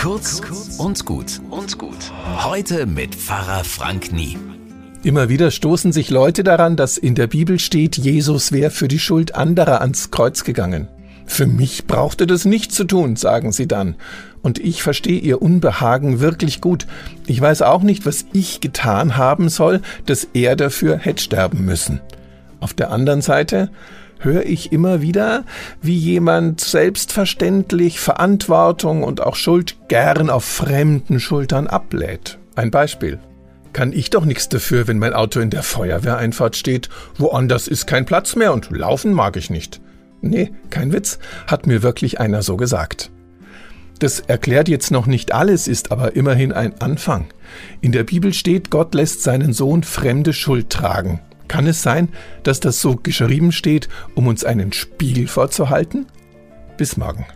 Kurz und gut und gut. Heute mit Pfarrer Frank Nie. Immer wieder stoßen sich Leute daran, dass in der Bibel steht, Jesus wäre für die Schuld anderer ans Kreuz gegangen. Für mich brauchte das nicht zu tun, sagen sie dann. Und ich verstehe ihr Unbehagen wirklich gut. Ich weiß auch nicht, was ich getan haben soll, dass er dafür hätte sterben müssen. Auf der anderen Seite höre ich immer wieder, wie jemand selbstverständlich Verantwortung und auch Schuld gern auf fremden Schultern ablädt. Ein Beispiel. Kann ich doch nichts dafür, wenn mein Auto in der Feuerwehreinfahrt steht, woanders ist kein Platz mehr und laufen mag ich nicht. Nee, kein Witz, hat mir wirklich einer so gesagt. Das erklärt jetzt noch nicht alles, ist aber immerhin ein Anfang. In der Bibel steht, Gott lässt seinen Sohn fremde Schuld tragen. Kann es sein, dass das so geschrieben steht, um uns einen Spiegel vorzuhalten? Bis morgen.